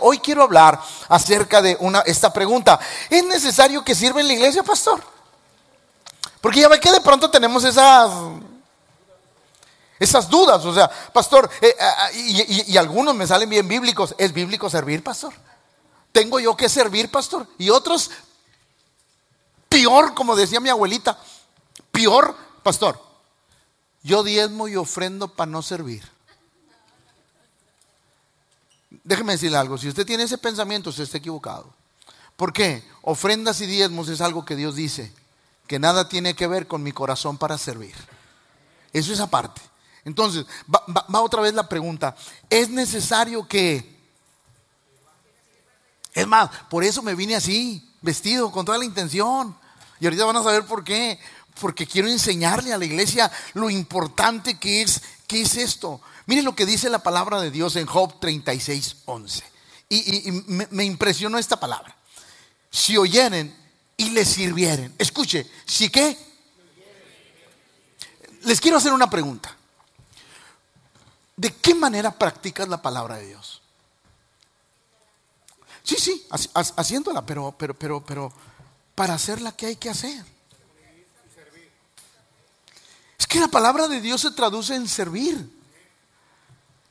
Hoy quiero hablar acerca de una, esta pregunta. ¿Es necesario que sirva en la iglesia, pastor? Porque ya ve que de pronto tenemos esas, esas dudas. O sea, pastor, eh, ah, y, y algunos me salen bien bíblicos. ¿Es bíblico servir, pastor? ¿Tengo yo que servir, pastor? Y otros, peor, como decía mi abuelita, peor, pastor. Yo diezmo y ofrendo para no servir. Déjeme decirle algo, si usted tiene ese pensamiento, usted está equivocado. ¿Por qué? Ofrendas y diezmos es algo que Dios dice, que nada tiene que ver con mi corazón para servir. Eso es aparte. Entonces, va, otra vez la pregunta, ¿es necesario que... Es más, por eso me vine así, vestido, con toda la intención. Y ahorita van a saber por qué. Porque quiero enseñarle a la iglesia lo importante que es, que es esto. Miren lo que dice la palabra de Dios en Job 36, 11. Y, me, impresionó esta palabra. Si oyeren y les sirvieren. Escuche, ¿si qué? Les quiero hacer una pregunta. ¿De qué manera practicas la palabra de Dios? Sí, sí, haciéndola, pero, pero, pero, pero, para hacerla, ¿qué hay que hacer? Es que la palabra de Dios se traduce en servir.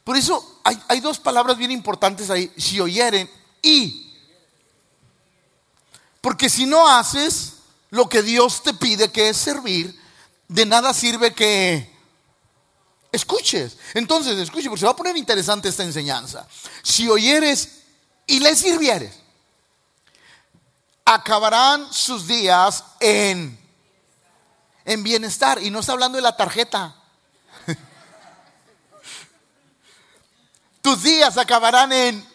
Por eso hay, dos palabras bien importantes ahí, si oyeren y. Porque si no haces lo que Dios te pide, que es servir, de nada sirve que escuches. Entonces, escuche, porque se va a poner interesante esta enseñanza. Si oyeres y le sirvieres, acabarán sus días en, en bienestar. Y no está hablando de la tarjeta. Días acabarán en...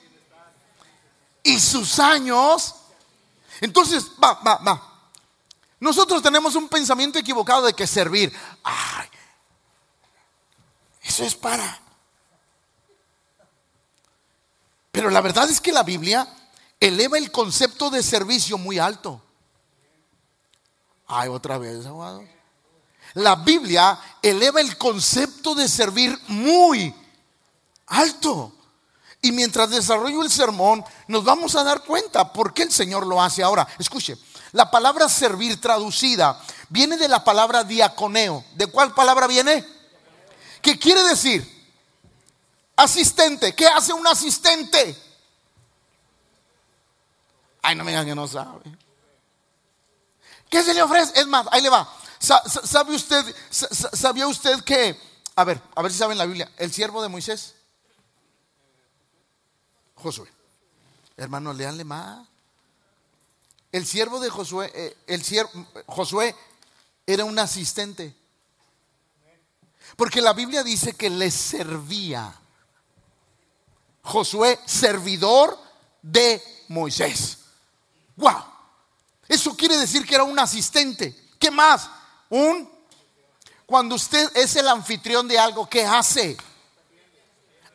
Y sus años. Entonces, va, va, va. Nosotros tenemos un pensamiento equivocado de que servir. Eso es para. Pero la verdad es que la Biblia eleva el concepto de servicio muy alto. Ay, otra vez, abogado. La Biblia eleva el concepto de servir muy alto. Y mientras desarrollo el sermón, nos vamos a dar cuenta por qué el Señor lo hace ahora. Escuche, la palabra servir traducida viene de la palabra diaconeo. ¿De cuál palabra viene? ¿Qué quiere decir? Asistente. ¿Qué hace un asistente? Ay, no me digan que no sabe. ¿Qué se le ofrece? Es más, ahí le va. ¿Sabe usted, sabía usted que, a ver, a ver si saben la Biblia, el siervo de Moisés? Josué. Hermano, leanle más. El siervo de Josué, eh, el siervo, Josué era un asistente. Porque la Biblia dice que le servía. Josué, servidor de Moisés. ¡Wow! Eso quiere decir que era un asistente. ¿Qué más? Un. Cuando usted es el anfitrión de algo, ¿qué hace?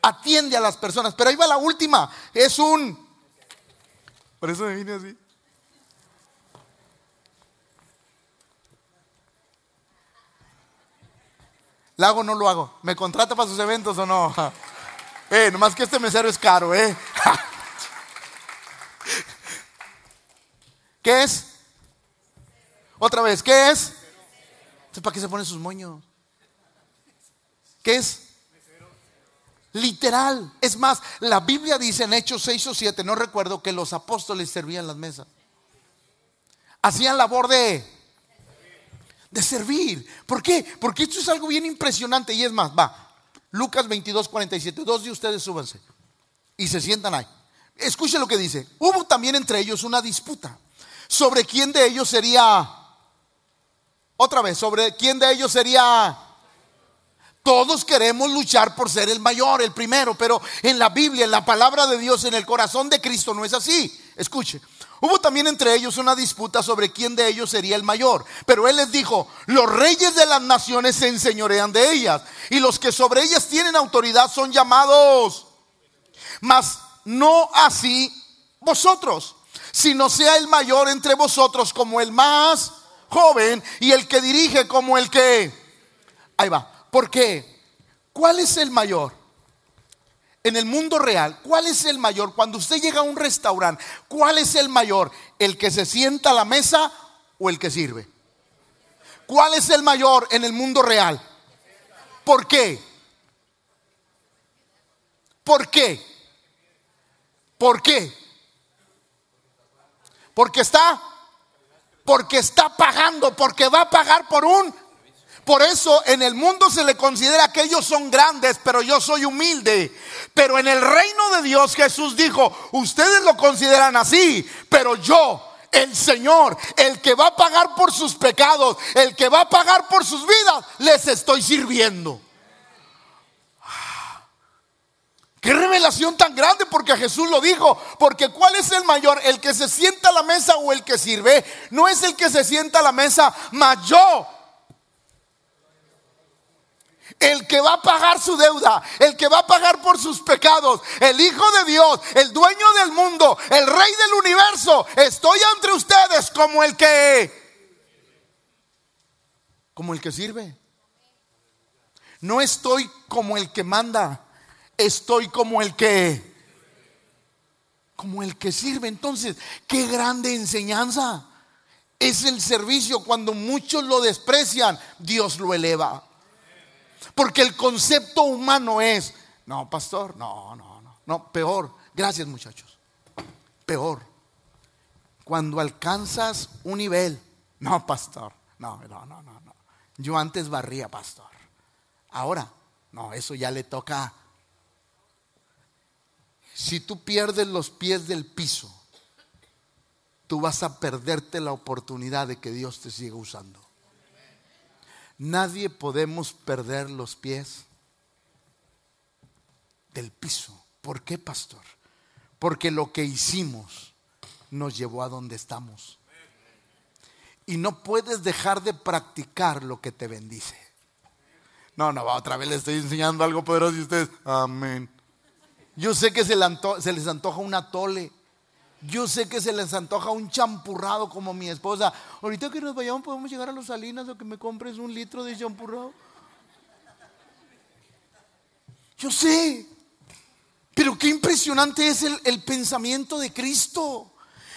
Atiende a las personas. Pero ahí va la última. Es un... Por eso me vine así. ¿La hago o no lo hago? ¿Me contrata para sus eventos o no? Eh, nomás que este mesero es caro, ¿eh? ¿Qué es? Otra vez, ¿qué es? ¿Para qué se ponen sus moños? ¿Qué es? Literal. Es más, la Biblia dice en Hechos 6 o 7, no recuerdo, que los apóstoles servían las mesas. Hacían labor de, de servir. ¿Por qué? Porque esto es algo bien impresionante. Y es más, va. Lucas 22, 47. Dos de ustedes súbanse y se sientan ahí. Escuche lo que dice. Hubo también entre ellos una disputa sobre quién de ellos sería, otra vez, sobre quién de ellos sería todos queremos luchar por ser el mayor, el primero, pero en la Biblia, en la palabra de Dios, en el corazón de Cristo no es así. Escuche, hubo también entre ellos una disputa sobre quién de ellos sería el mayor, pero él les dijo, los reyes de las naciones se enseñorean de ellas y los que sobre ellas tienen autoridad son llamados, mas no así vosotros, sino sea el mayor entre vosotros como el más joven y el que dirige como el que... Ahí va. ¿Por qué? ¿Cuál es el mayor? en el mundo real, ¿cuál es el mayor? Cuando usted llega a un restaurante, ¿cuál es el mayor? ¿El que se sienta a la mesa o el que sirve? ¿Cuál es el mayor en el mundo real? ¿Por qué? ¿Por qué? ¿Por qué? Porque está, porque está pagando, porque va a pagar por un por eso en el mundo se le considera que ellos son grandes, pero yo soy humilde. Pero en el reino de Dios Jesús dijo, ustedes lo consideran así, pero yo, el Señor, el que va a pagar por sus pecados, el que va a pagar por sus vidas, les estoy sirviendo. Qué revelación tan grande porque Jesús lo dijo. Porque ¿cuál es el mayor? ¿El que se sienta a la mesa o el que sirve? No es el que se sienta a la mesa, mas yo el que va a pagar su deuda, el que va a pagar por sus pecados, el Hijo de Dios, el dueño del mundo, el Rey del universo. Estoy entre ustedes como el que, como el que sirve. No estoy como el que manda, estoy como el que, como el que sirve. Entonces, qué grande enseñanza. Es el servicio cuando muchos lo desprecian, Dios lo eleva. Porque el concepto humano es, no, pastor, no, no, no, no, peor. Gracias muchachos. Peor. Cuando alcanzas un nivel, no, pastor, no, no, no, no, no. Yo antes barría, pastor. Ahora, no, eso ya le toca. Si tú pierdes los pies del piso, tú vas a perderte la oportunidad de que Dios te siga usando. Nadie podemos perder los pies del piso. ¿Por qué, pastor? Porque lo que hicimos nos llevó a donde estamos. Y no puedes dejar de practicar lo que te bendice. No, no, otra vez le estoy enseñando algo poderoso y ustedes, amén. Yo sé que se, les antoja una tole yo sé que se les antoja un champurrado como mi esposa. Ahorita que nos vayamos podemos llegar a los salinas o que me compres un litro de champurrado. Yo sé. Pero qué impresionante es el, pensamiento de Cristo.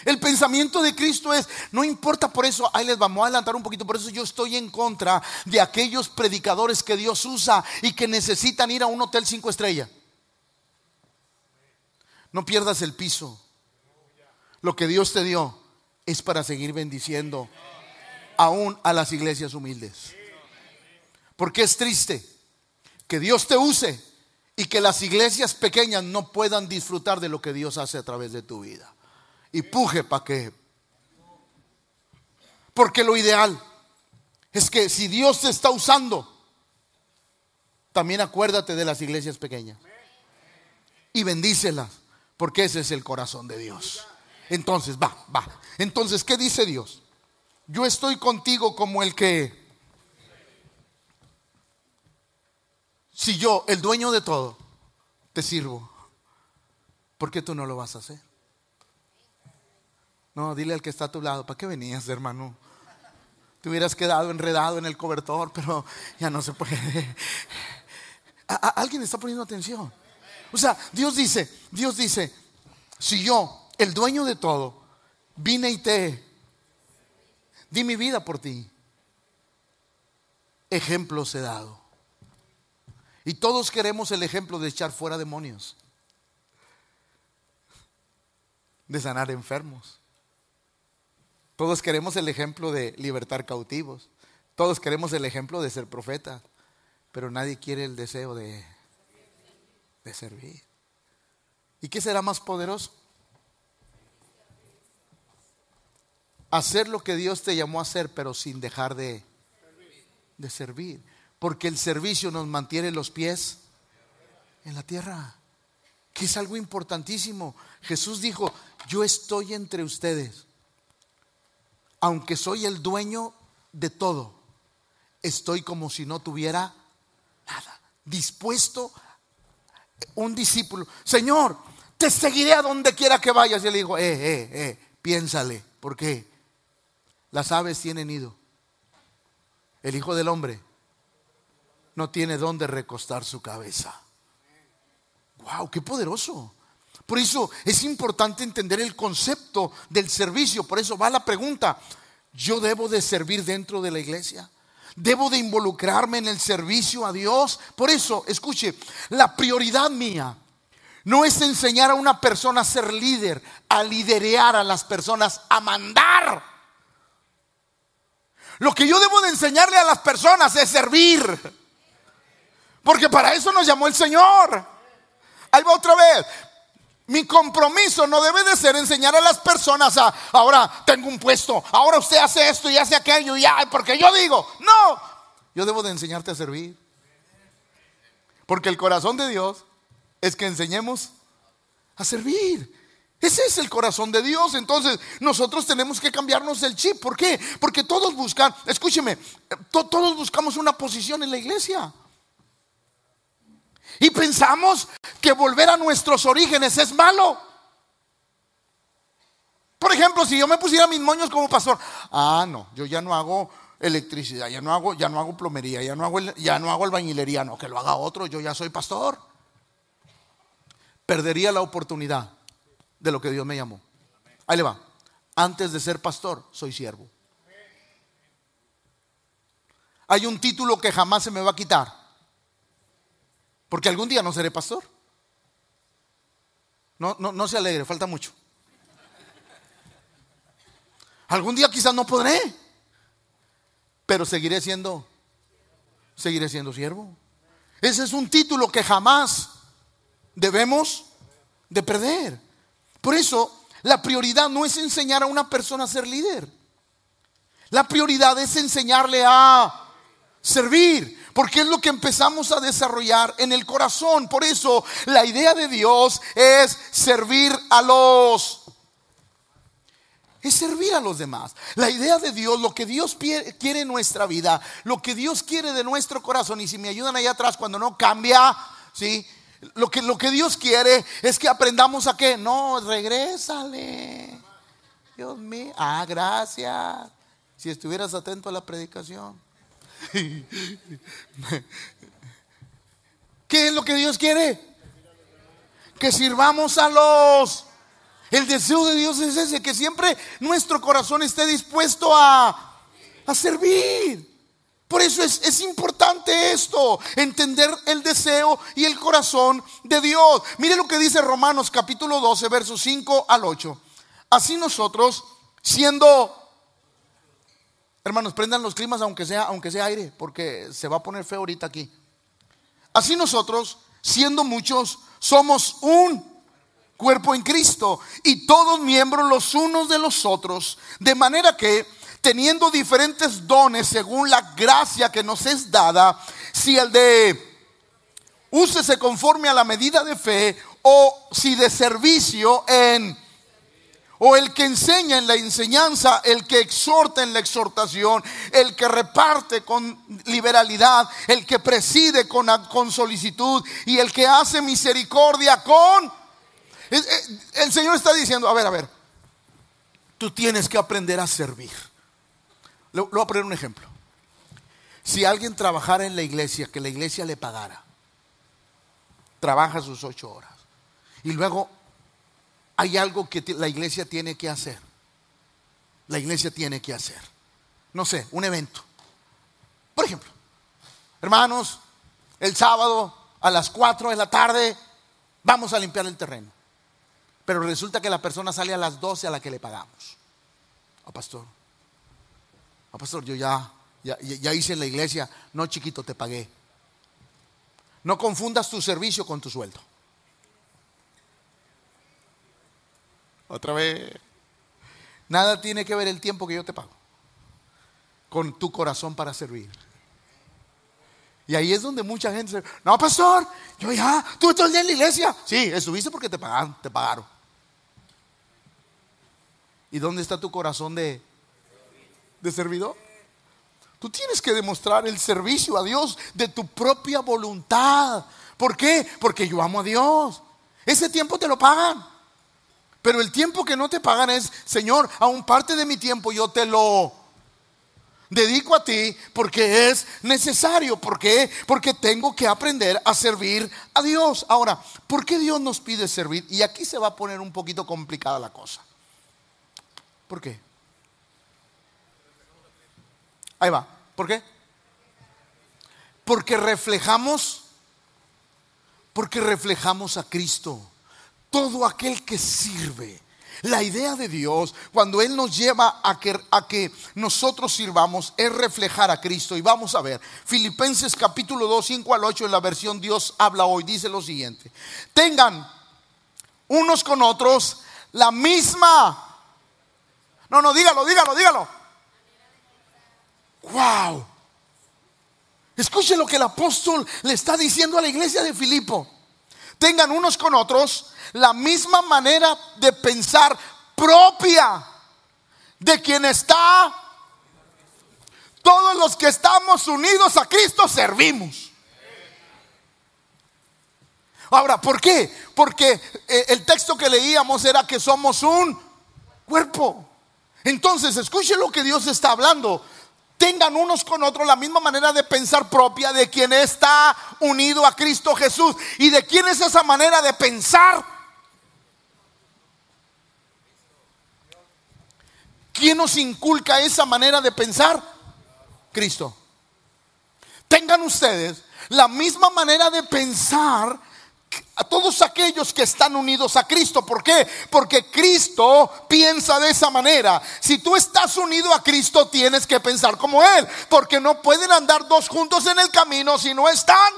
El pensamiento de Cristo es, no importa por eso, ahí les vamos a adelantar un poquito, por eso yo estoy en contra de aquellos predicadores que Dios usa y que necesitan ir a un hotel cinco estrellas. No pierdas el piso. Lo que Dios te dio es para seguir bendiciendo aún a las iglesias humildes. Porque es triste que Dios te use y que las iglesias pequeñas no puedan disfrutar de lo que Dios hace a través de tu vida. Y puje para que. Porque lo ideal es que si Dios te está usando, también acuérdate de las iglesias pequeñas. Y bendícelas, porque ese es el corazón de Dios. Entonces, va, va. Entonces, ¿qué dice Dios? Yo estoy contigo como el que... Si yo, el dueño de todo, te sirvo, ¿por qué tú no lo vas a hacer? No, dile al que está a tu lado, ¿para qué venías, hermano? Te hubieras quedado enredado en el cobertor, pero ya no se puede. alguien está poniendo atención. O sea, Dios dice, Dios dice, si yo el dueño de todo, vine y te di mi vida por ti. Ejemplos he dado. Y todos queremos el ejemplo de echar fuera demonios, de sanar enfermos. Todos queremos el ejemplo de libertar cautivos. Todos queremos el ejemplo de ser profeta. Pero nadie quiere el deseo de, de servir. ¿Y qué será más poderoso? Hacer lo que Dios te llamó a hacer, pero sin dejar de, de servir. Porque el servicio nos mantiene los pies en la tierra, que es algo importantísimo. Jesús dijo, yo estoy entre ustedes, aunque soy el dueño de todo, estoy como si no tuviera nada, dispuesto un discípulo, Señor, te seguiré a donde quiera que vayas. Y él dijo, eh, eh, eh, piénsale, ¿por qué? Las aves tienen nido. El Hijo del Hombre no tiene dónde recostar su cabeza. Wow, qué poderoso. Por eso es importante entender el concepto del servicio. Por eso va la pregunta, ¿yo debo de servir dentro de la iglesia? ¿Debo de involucrarme en el servicio a Dios? Por eso, escuche, la prioridad mía no es enseñar a una persona a ser líder, a liderear a las personas, a mandar. Lo que yo debo de enseñarle a las personas es servir. Porque para eso nos llamó el Señor. Ahí va otra vez. Mi compromiso no debe de ser enseñar a las personas a, ahora tengo un puesto, ahora usted hace esto y hace aquello, y ya, porque yo digo, no, yo debo de enseñarte a servir. Porque el corazón de Dios es que enseñemos a servir. Ese es el corazón de Dios. Entonces nosotros tenemos que cambiarnos el chip. ¿Por qué? Porque todos buscan, escúcheme, todos buscamos una posición en la iglesia. Y pensamos que volver a nuestros orígenes es malo. Por ejemplo, si yo me pusiera mis moños como pastor, ah, no, yo ya no hago electricidad, ya no hago, ya no hago plomería, ya no hago, ya no hago albañilería, no, que lo haga otro, yo ya soy pastor. Perdería la oportunidad de lo que Dios me llamó. Ahí le va. Antes de ser pastor, soy siervo. Hay un título que jamás se me va a quitar. Porque algún día no seré pastor. No, no, no se alegre, falta mucho. Algún día quizás no podré, pero seguiré siendo, seguiré siendo siervo. Ese es un título que jamás debemos de perder. Por eso, la prioridad no es enseñar a una persona a ser líder. La prioridad es enseñarle a servir. Porque es lo que empezamos a desarrollar en el corazón. Por eso la idea de Dios es servir a los... Es servir a los demás. La idea de Dios, lo que Dios quiere en nuestra vida, lo que Dios quiere de nuestro corazón. Y si me ayudan allá atrás cuando no cambia, ¿sí? Lo que, lo que Dios quiere es que aprendamos a que, no, regrésale. Dios mío, ah, gracias. Si estuvieras atento a la predicación. ¿Qué es lo que Dios quiere? Que sirvamos a los... El deseo de Dios es ese, que siempre nuestro corazón esté dispuesto a, a servir. Eso es, es, importante esto, entender el deseo y el corazón de Dios. Mire lo que dice Romanos capítulo 12, versos 5 al 8. Así nosotros, siendo Hermanos, prendan los climas aunque sea, aunque sea aire, porque se va a poner feo ahorita aquí. Así nosotros, siendo muchos, somos un cuerpo en Cristo y todos miembros los unos de los otros, de manera que teniendo diferentes dones según la gracia que nos es dada, si el de úsese conforme a la medida de fe o si de servicio en o el que enseña en la enseñanza, el que exhorta en la exhortación, el que reparte con liberalidad, el que preside con, con solicitud y el que hace misericordia con... El Señor está diciendo, a ver, a ver, tú tienes que aprender a servir. Le, voy a poner un ejemplo. Si alguien trabajara en la iglesia, que la iglesia le pagara, trabaja sus ocho horas y luego hay algo que la iglesia tiene que hacer. La iglesia tiene que hacer. No sé, un evento. Por ejemplo, hermanos, el sábado a las 4 de la tarde vamos a limpiar el terreno. Pero resulta que la persona sale a las 12 a la que le pagamos. Oh, pastor. A oh, pastor, yo ya, ya, ya hice en la iglesia. No, chiquito, te pagué. No confundas tu servicio con tu sueldo. Otra vez. Nada tiene que ver el tiempo que yo te pago con tu corazón para servir. Y ahí es donde mucha gente se, no, pastor, yo ya, tú todo el día en la iglesia. Sí, estuviste porque te pagaron, te pagaron. ¿Y dónde está tu corazón de, de servidor? Tú tienes que demostrar el servicio a Dios de tu propia voluntad. ¿Por qué? Porque yo amo a Dios. Ese tiempo te lo pagan. Pero el tiempo que no te pagan es, Señor, aún parte de mi tiempo yo te lo dedico a ti porque es necesario, porque porque tengo que aprender a servir a Dios. Ahora, ¿por qué Dios nos pide servir? Y aquí se va a poner un poquito complicada la cosa. ¿Por qué? Ahí va. ¿Por qué? Porque reflejamos porque reflejamos a Cristo. Todo aquel que sirve la idea de Dios, cuando Él nos lleva a que, a que nosotros sirvamos, es reflejar a Cristo. Y vamos a ver, Filipenses capítulo 2, 5 al 8, en la versión Dios habla hoy, dice lo siguiente. Tengan unos con otros la misma... No, no, dígalo, dígalo, dígalo. Wow. Escuche lo que el apóstol le está diciendo a la iglesia de Filipo. Tengan unos con otros la misma manera de pensar propia de quien está. Todos los que estamos unidos a Cristo servimos. Ahora, ¿por qué? Porque eh, el texto que leíamos era que somos un cuerpo. Entonces, escuche lo que Dios está hablando tengan unos con otros la misma manera de pensar propia de quien está unido a Cristo Jesús. ¿Y de quién es esa manera de pensar? ¿Quién nos inculca esa manera de pensar? Cristo. Tengan ustedes la misma manera de pensar a todos aquellos que están unidos a Cristo. ¿Por qué? Porque Cristo piensa de esa manera. Si tú estás unido a Cristo, tienes que pensar como Él. Porque no pueden andar dos juntos en el camino si no están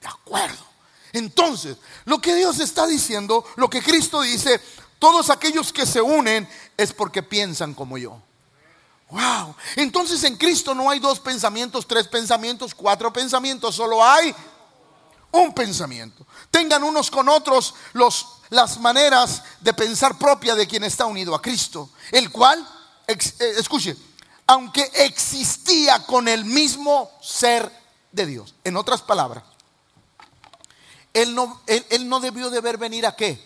de acuerdo. Entonces, lo que Dios está diciendo, lo que Cristo dice, todos aquellos que se unen es porque piensan como yo. Wow. Entonces en Cristo no hay dos pensamientos, tres pensamientos, cuatro pensamientos, solo hay un pensamiento. Tengan unos con otros los, las maneras de pensar propia de quien está unido a Cristo, el cual, eh, escuche, aunque existía con el mismo ser de Dios. En otras palabras, él no, él no debió de haber venido a qué?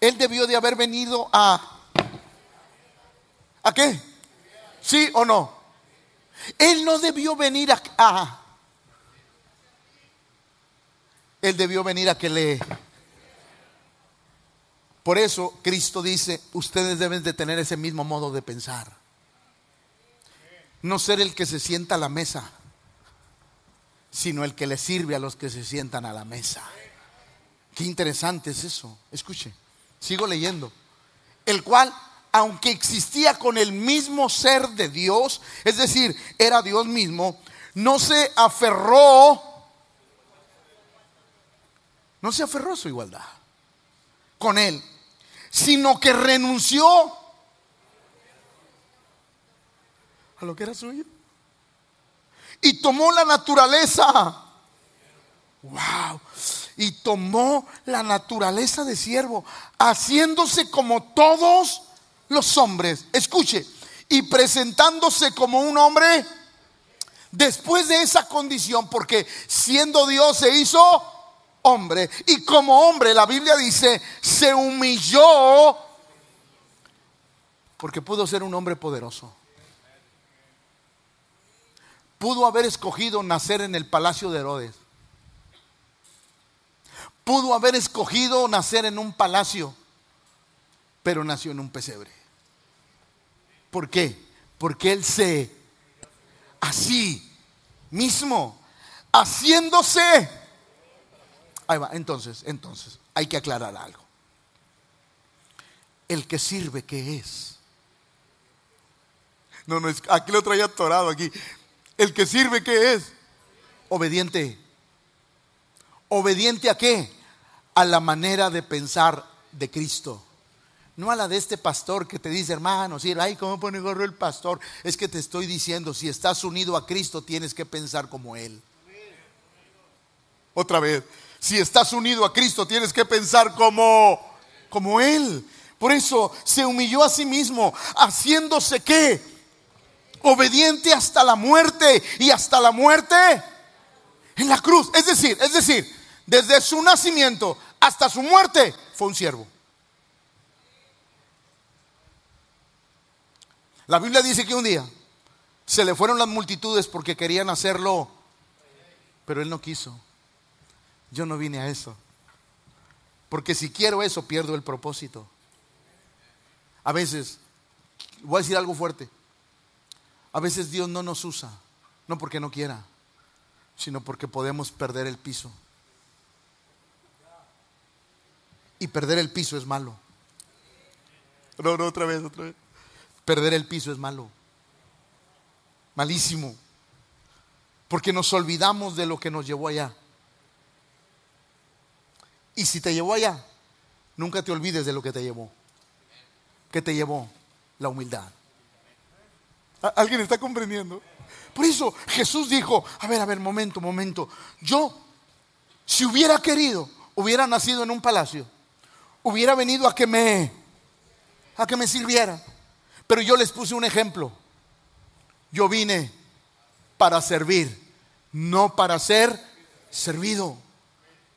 Él debió de haber venido a... ¿A qué? ¿Sí o no? Él no debió venir a él debió venir a que le... Por eso Cristo dice, ustedes deben de tener ese mismo modo de pensar. No ser el que se sienta a la mesa, sino el que le sirve a los que se sientan a la mesa. Qué interesante es eso. Escuche, sigo leyendo. El cual, aunque existía con el mismo ser de Dios, es decir, era Dios mismo, no se aferró no se aferró a su igualdad con él, sino que renunció a lo que era suyo. Y tomó la naturaleza. Wow. Y tomó la naturaleza de siervo, haciéndose como todos los hombres. Escuche, y presentándose como un hombre después de esa condición, porque siendo Dios se hizo hombre. Y como hombre, la Biblia dice, se humilló porque pudo ser un hombre poderoso. Pudo haber escogido nacer en el palacio de Herodes. Pudo haber escogido nacer en un palacio, pero nació en un pesebre. ¿Por qué? Porque él se, así mismo, haciéndose Ahí va, entonces, entonces, hay que aclarar algo. El que sirve, ¿qué es? No, no, aquí lo traía atorado aquí. El que sirve, ¿qué es? Obediente. ¿Obediente a qué? A la manera de pensar de Cristo. No a la de este pastor que te dice, hermano, si, ay, ¿cómo pone gorro el pastor? Es que te estoy diciendo, si estás unido a Cristo, tienes que pensar como Él. Otra vez, si estás unido a Cristo, tienes que pensar como, como Él. Por eso se humilló a sí mismo, haciéndose qué? Obediente hasta la muerte y hasta la muerte en la cruz. Es decir, es decir, desde su nacimiento hasta su muerte fue un siervo. La Biblia dice que un día se le fueron las multitudes porque querían hacerlo, pero él no quiso. Yo no vine a eso. Porque si quiero eso, pierdo el propósito. A veces, voy a decir algo fuerte, a veces Dios no nos usa, no porque no quiera, sino porque podemos perder el piso. Y perder el piso es malo. No, no, otra vez, otra vez. Perder el piso es malo. Malísimo. Porque nos olvidamos de lo que nos llevó allá. Y si te llevó allá, nunca te olvides de lo que te llevó. ¿Qué te llevó? La humildad. ¿Alguien está comprendiendo? Por eso Jesús dijo, a ver, a ver, momento, momento. Yo, si hubiera querido, hubiera nacido en un palacio, hubiera venido a que me, a que me sirviera. Pero yo les puse un ejemplo. Yo vine para servir, no para ser servido.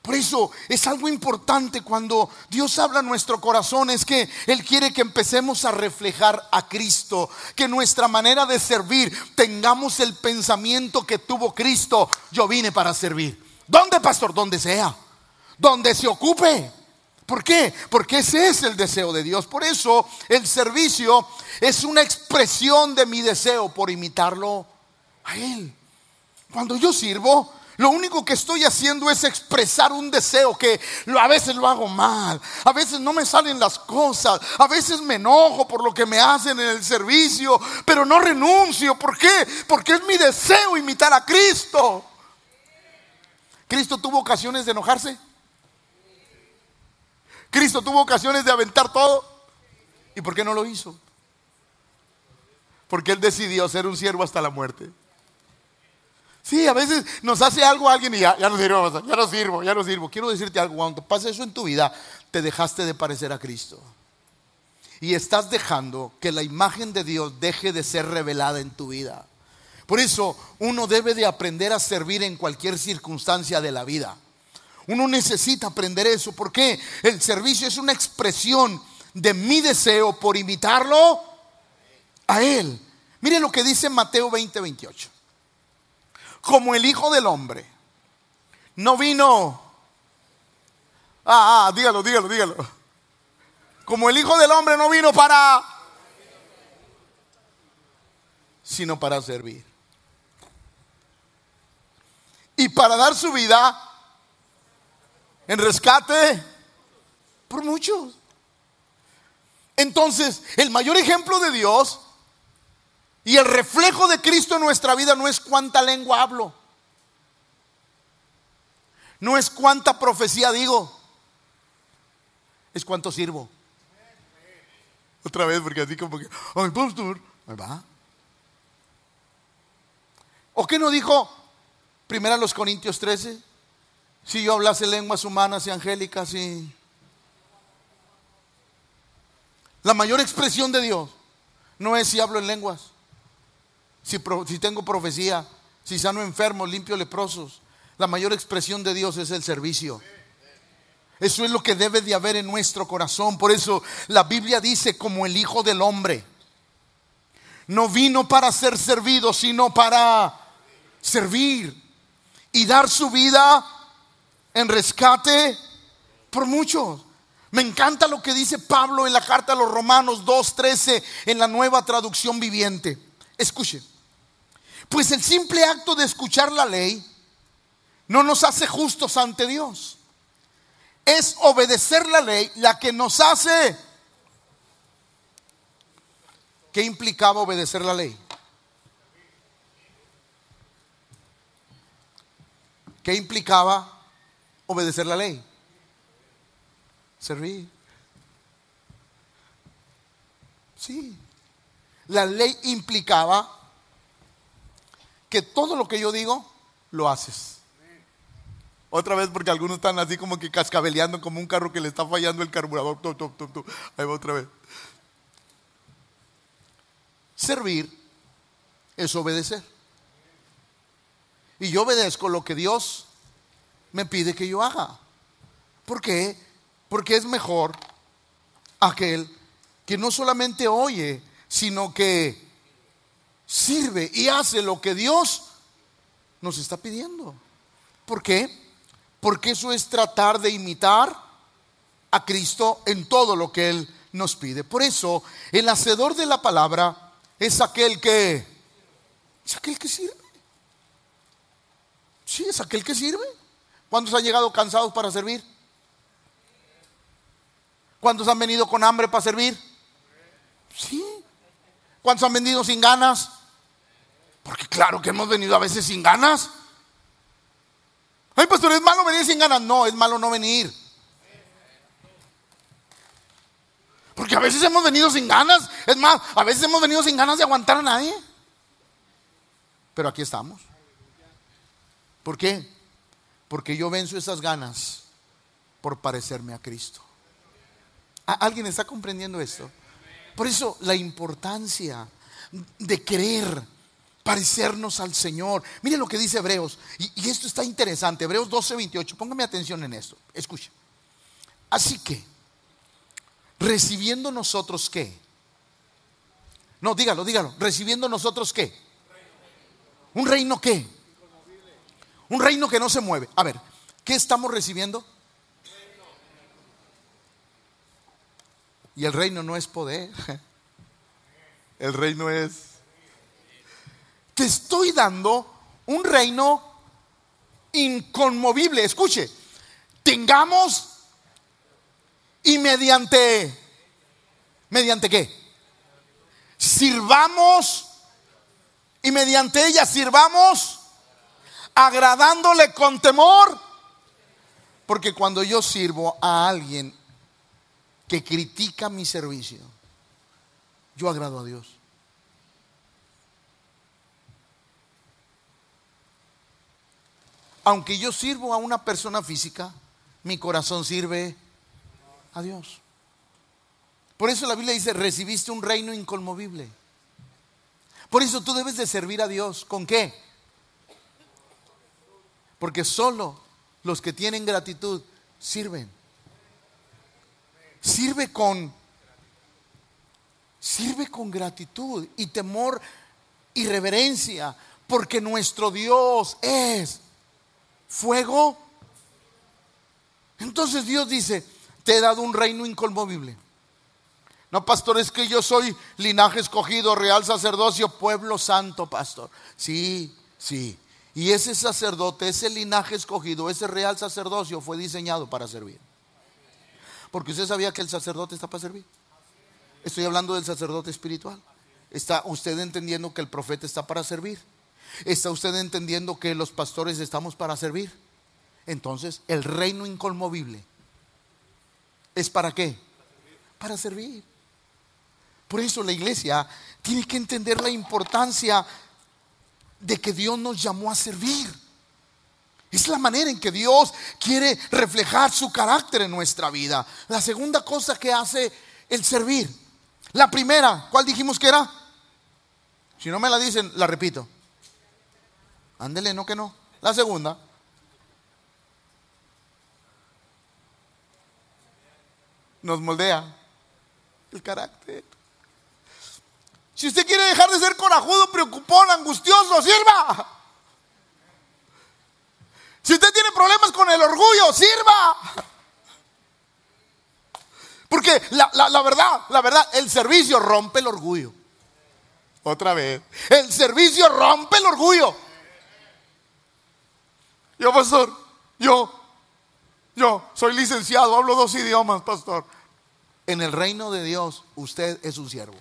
Por eso es algo importante cuando Dios habla a nuestro corazón, es que Él quiere que empecemos a reflejar a Cristo, que nuestra manera de servir tengamos el pensamiento que tuvo Cristo. Yo vine para servir. ¿Dónde, pastor? Donde sea. Donde se ocupe. ¿Por qué? Porque ese es el deseo de Dios. Por eso el servicio es una expresión de mi deseo por imitarlo a Él. Cuando yo sirvo, lo único que estoy haciendo es expresar un deseo que a veces lo hago mal, a veces no me salen las cosas, a veces me enojo por lo que me hacen en el servicio, pero no renuncio. ¿Por qué? Porque es mi deseo imitar a Cristo. ¿Cristo tuvo ocasiones de enojarse? ¿Cristo tuvo ocasiones de aventar todo? ¿Y por qué no lo hizo? Porque Él decidió ser un siervo hasta la muerte. Sí, a veces nos hace algo alguien y ya, no sirvo, ya no sirvo, ya no sirvo. Quiero decirte algo, cuando pasa eso en tu vida, te dejaste de parecer a Cristo. Y estás dejando que la imagen de Dios deje de ser revelada en tu vida. Por eso uno debe de aprender a servir en cualquier circunstancia de la vida. Uno necesita aprender eso. porque El servicio es una expresión de mi deseo por imitarlo a Él. Miren lo que dice Mateo 20, 28 como el Hijo del Hombre. No vino. Ah, ah, dígalo, dígalo, dígalo. Como el Hijo del Hombre no vino para, sino para servir. Y para dar su vida en rescate por muchos. Entonces, el mayor ejemplo de Dios y el reflejo de Cristo en nuestra vida no es cuánta lengua hablo. No es cuánta profecía digo. Es cuánto sirvo. Otra vez, porque así como que, ay, pastor, va. ¿O qué no dijo primero los Corintios 13? Si yo hablase lenguas humanas y angélicas y... La mayor expresión de Dios no es si hablo en lenguas si, tengo profecía, si sano enfermos, limpio leprosos. La mayor expresión de Dios es el servicio. Eso es lo que debe de haber en nuestro corazón. Por eso la Biblia dice como el Hijo del Hombre. No vino para ser servido, sino para servir y dar su vida en rescate por muchos. Me encanta lo que dice Pablo en la carta a los Romanos 2.13 en la nueva traducción viviente. Escuchen. Pues el simple acto de escuchar la ley no nos hace justos ante Dios. Es obedecer la ley la que nos hace. ¿Qué implicaba obedecer la ley? ¿Qué implicaba obedecer la ley? Servir. Sí. La ley implicaba que todo lo que yo digo, lo haces. Otra vez porque algunos están así como que cascabeleando como un carro que le está fallando el carburador. Ahí va otra vez. Servir es obedecer. Y yo obedezco lo que Dios me pide que yo haga. ¿Por qué? Porque es mejor aquel que no solamente oye, sino que sirve y hace lo que Dios nos está pidiendo. ¿Por qué? Porque eso es tratar de imitar a Cristo en todo lo que Él nos pide. Por eso, el hacedor de la palabra es aquel que es aquel que sirve. Sí, es aquel que sirve. ¿Cuántos han llegado cansados para servir? ¿Cuántos han venido con hambre para servir? Sí. ¿Cuántos han venido sin ganas? Porque claro que hemos venido a veces sin ganas. Ay, pastor, ¿es malo venir sin ganas? No, es malo no venir. Porque a veces hemos venido sin ganas. Es más, a veces hemos venido sin ganas de aguantar a nadie. Pero aquí estamos. ¿Por qué? Porque yo venzo esas ganas por parecerme a Cristo. ¿Alguien está comprendiendo esto? Por eso la importancia de querer parecernos al Señor. Mire lo que dice Hebreos. Y, esto está interesante. Hebreos 12, 28. Póngame atención en esto. Escuche. Así que, recibiendo nosotros qué? No, dígalo, dígalo. Recibiendo nosotros qué? ¿Un reino qué? Un reino que no se mueve. A ver, ¿qué estamos recibiendo? Y el reino no es poder. El reino es te estoy dando un reino inconmovible. Escuche, tengamos y mediante, ¿mediante qué? Sirvamos y mediante ella sirvamos agradándole con temor. Porque cuando yo sirvo a alguien que critica mi servicio, yo agrado a Dios. aunque yo sirvo a una persona física, mi corazón sirve a Dios. Por eso la Biblia dice, recibiste un reino inconmovible. Por eso tú debes de servir a Dios. ¿Con qué? Porque solo los que tienen gratitud sirven. Sirve con sirve con gratitud y temor y reverencia, porque nuestro Dios es fuego. Entonces Dios dice, te he dado un reino inconmovible. No, pastor, es que yo soy linaje escogido, real sacerdocio, pueblo santo, pastor. Sí, sí. Y ese sacerdote, ese linaje escogido, ese real sacerdocio fue diseñado para servir. Porque usted sabía que el sacerdote está para servir. Estoy hablando del sacerdote espiritual. ¿Está usted entendiendo que el profeta está para servir? ¿Está usted entendiendo que los pastores estamos para servir? Entonces, el reino inconmovible es para qué? Para servir. Por eso la iglesia tiene que entender la importancia de que Dios nos llamó a servir. Es la manera en que Dios quiere reflejar su carácter en nuestra vida. La segunda cosa que hace el servir. La primera, ¿cuál dijimos que era? Si no me la dicen, la repito. Ándele, no que no. La segunda. Nos moldea el carácter. Si usted quiere dejar de ser corajudo, preocupón, angustioso, sirva. Si usted tiene problemas con el orgullo, sirva. Porque la, la, verdad, la verdad, el servicio rompe el orgullo. Otra vez. El servicio rompe el orgullo. Yo, pastor, yo, yo soy licenciado, hablo dos idiomas, pastor. En el reino de Dios, usted es un siervo.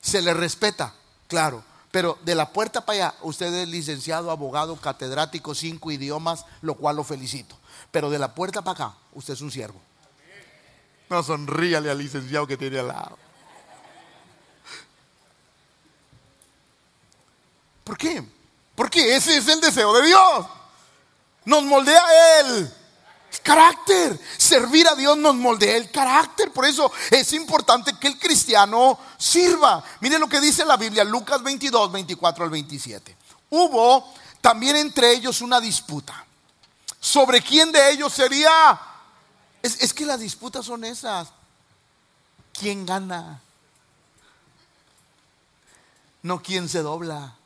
Se le respeta, claro, pero de la puerta para allá, usted es licenciado, abogado, catedrático, cinco idiomas, lo cual lo felicito. Pero de la puerta para acá, usted es un siervo. No sonríale al licenciado que tiene al lado. ¿Por qué? Porque ese es el deseo de Dios. Nos moldea Él. Carácter. Servir a Dios nos moldea el carácter. Por eso es importante que el cristiano sirva. Mire lo que dice la Biblia, Lucas 22, 24 al 27. Hubo también entre ellos una disputa. ¿Sobre quién de ellos sería? Es, es que las disputas son esas. ¿Quién gana? no quién se dobla.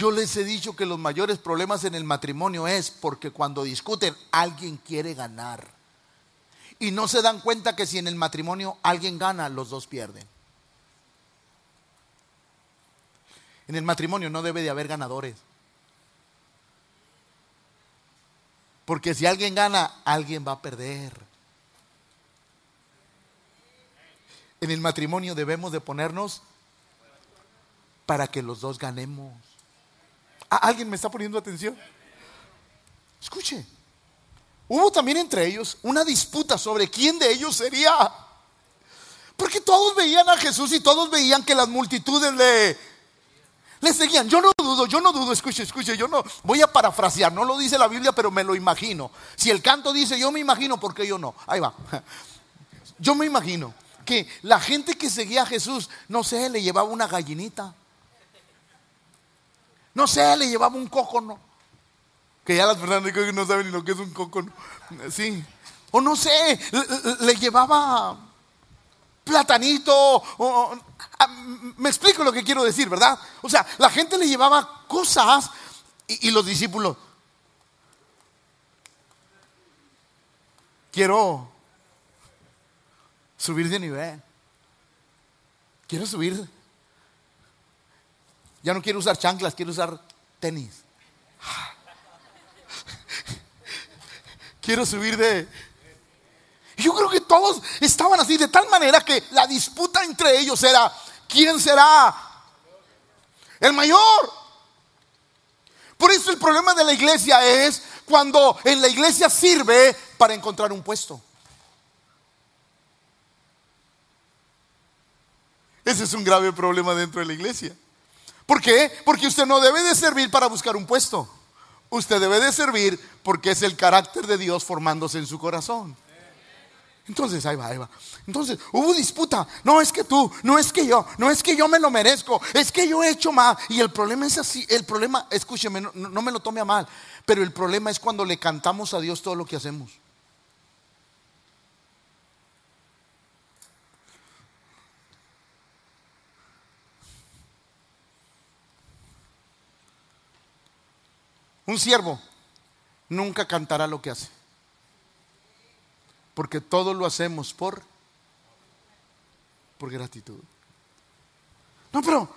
Yo les he dicho que los mayores problemas en el matrimonio es porque cuando discuten alguien quiere ganar. Y no se dan cuenta que si en el matrimonio alguien gana, los dos pierden. En el matrimonio no debe de haber ganadores. Porque si alguien gana, alguien va a perder. En el matrimonio debemos de ponernos para que los dos ganemos. ¿Alguien me está poniendo atención? Escuche. Hubo también entre ellos una disputa sobre quién de ellos sería. Porque todos veían a Jesús y todos veían que las multitudes le, le seguían. Yo no dudo, yo no dudo, escuche, escuche, yo no voy a parafrasear, no lo dice la Biblia, pero me lo imagino. Si el canto dice yo me imagino, ¿por qué yo no? Ahí va. Yo me imagino que la gente que seguía a Jesús, no sé, le llevaba una gallinita. No sé, le llevaba un cocono. Que ya las personas no saben ni lo que es un cocono. Sí. O no sé, le, llevaba platanito. Ah, me explico lo que quiero decir, ¿verdad? O sea, la gente le llevaba cosas y, y los discípulos. Quiero subir de nivel. Quiero subir ya no quiero usar chanclas, quiero usar tenis. Quiero subir de... Yo creo que todos estaban así de tal manera que la disputa entre ellos era, ¿quién será el mayor? Por eso el problema de la iglesia es cuando en la iglesia sirve para encontrar un puesto. Ese es un grave problema dentro de la iglesia. ¿Por qué? Porque usted no debe de servir para buscar un puesto. Usted debe de servir porque es el carácter de Dios formándose en su corazón. Entonces, ahí va, ahí va. Entonces, hubo disputa. No es que tú, no es que yo, no es que yo me lo merezco, es que yo he hecho más. Y el problema es así, el problema, escúcheme, no, no me lo tome a mal, pero el problema es cuando le cantamos a Dios todo lo que hacemos. Un siervo nunca cantará lo que hace. Porque todo lo hacemos por por gratitud. No, pero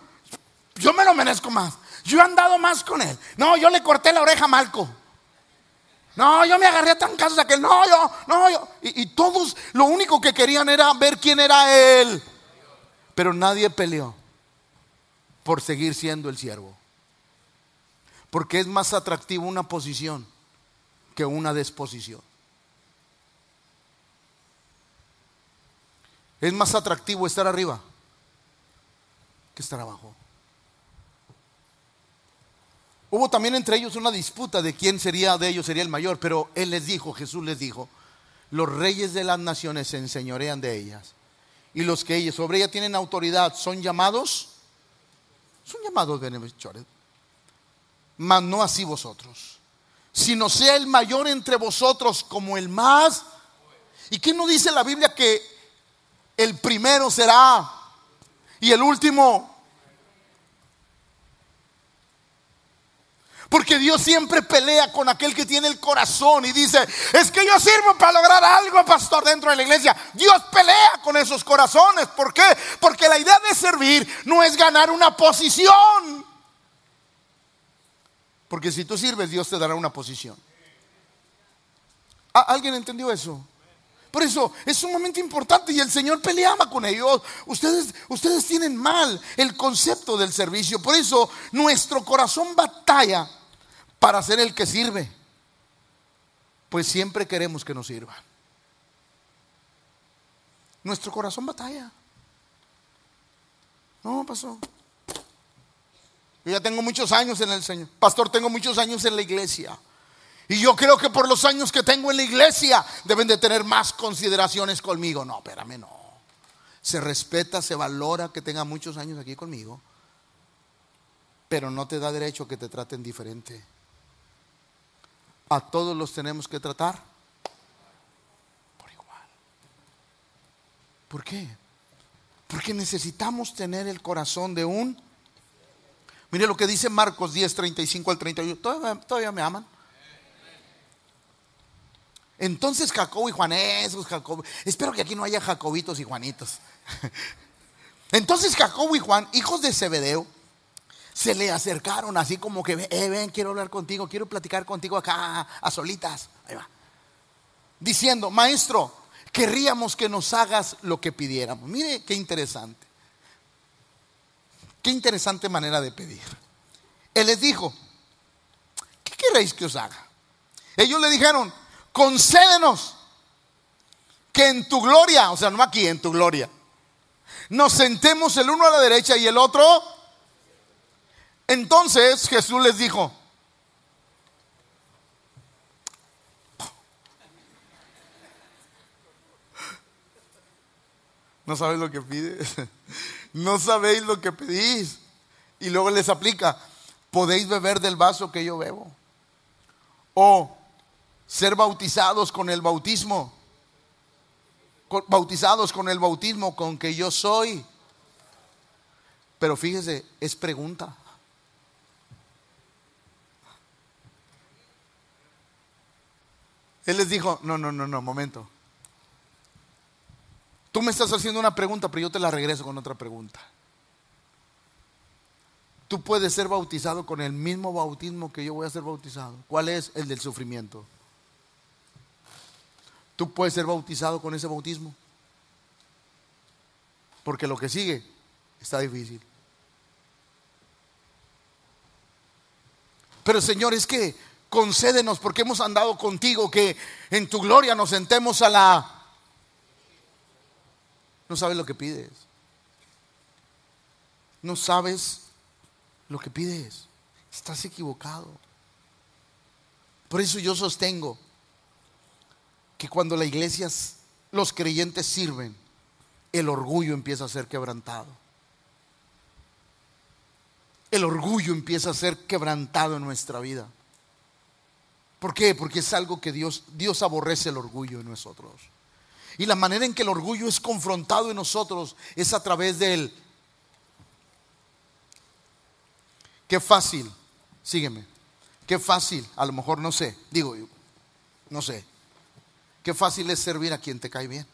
yo me lo merezco más. Yo he andado más con él. No, yo le corté la oreja a Malco. No, yo me agarré a tan casos que no, yo, no, yo. Y, y, todos lo único que querían era ver quién era él. Pero nadie peleó por seguir siendo el siervo. Porque es más atractivo una posición que una disposición. Es más atractivo estar arriba que estar abajo. Hubo también entre ellos una disputa de quién sería de ellos sería el mayor, pero él les dijo, Jesús les dijo, los reyes de las naciones se enseñorean de ellas y los que ellos sobre ellas tienen autoridad son llamados, son llamados beneficiarios mas no así vosotros, sino sea el mayor entre vosotros como el más. ¿Y qué no dice la Biblia que el primero será y el último? Porque Dios siempre pelea con aquel que tiene el corazón y dice, es que yo sirvo para lograr algo, pastor, dentro de la iglesia. Dios pelea con esos corazones. ¿Por qué? Porque la idea de servir no es ganar una posición. Porque si tú sirves, Dios te dará una posición. ¿Alguien entendió eso? Por eso es sumamente importante y el Señor peleaba con ellos. Ustedes, ustedes tienen mal el concepto del servicio. Por eso nuestro corazón batalla para ser el que sirve. Pues siempre queremos que nos sirvan. Nuestro corazón batalla. No, pasó. Yo ya tengo muchos años en el Señor. Pastor, tengo muchos años en la iglesia. Y yo creo que por los años que tengo en la iglesia deben de tener más consideraciones conmigo. No, espérame, no. Se respeta, se valora que tenga muchos años aquí conmigo. Pero no te da derecho que te traten diferente. A todos los tenemos que tratar por igual. ¿Por qué? Porque necesitamos tener el corazón de un... Mire lo que dice Marcos 10, 35 al 31. ¿Todavía, me aman? Entonces Jacobo y Juan, esos Jacobo, espero que aquí no haya Jacobitos y Juanitos. Entonces Jacobo y Juan, hijos de Zebedeo, se le acercaron así como que, eh, ven, quiero hablar contigo, quiero platicar contigo acá a solitas. Ahí va. Diciendo, maestro, querríamos que nos hagas lo que pidiéramos. Mire qué interesante. Qué interesante manera de pedir. Él les dijo, ¿qué queréis que os haga? Ellos le dijeron, concédenos que en tu gloria, o sea, no aquí, en tu gloria, nos sentemos el uno a la derecha y el otro. Entonces Jesús les dijo, No sabéis lo que pides. No sabéis lo que pedís. Y luego les aplica, podéis beber del vaso que yo bebo. O ser bautizados con el bautismo. Bautizados con el bautismo con que yo soy. Pero fíjese, es pregunta. Él les dijo, no, no, no, no, momento. Tú me estás haciendo una pregunta, pero yo te la regreso con otra pregunta. Tú puedes ser bautizado con el mismo bautismo que yo voy a ser bautizado. ¿Cuál es? El del sufrimiento. Tú puedes ser bautizado con ese bautismo. Porque lo que sigue está difícil. Pero Señor, es que concédenos, porque hemos andado contigo, que en tu gloria nos sentemos a la no sabes lo que pides. No sabes lo que pides. Estás equivocado. Por eso yo sostengo que cuando la iglesia, los creyentes sirven, el orgullo empieza a ser quebrantado. El orgullo empieza a ser quebrantado en nuestra vida. ¿Por qué? Porque es algo que Dios, Dios aborrece el orgullo en nosotros. Y la manera en que el orgullo es confrontado en nosotros es a través del... Qué fácil, sígueme, qué fácil, a lo mejor no sé, digo, no sé, qué fácil es servir a quien te cae bien.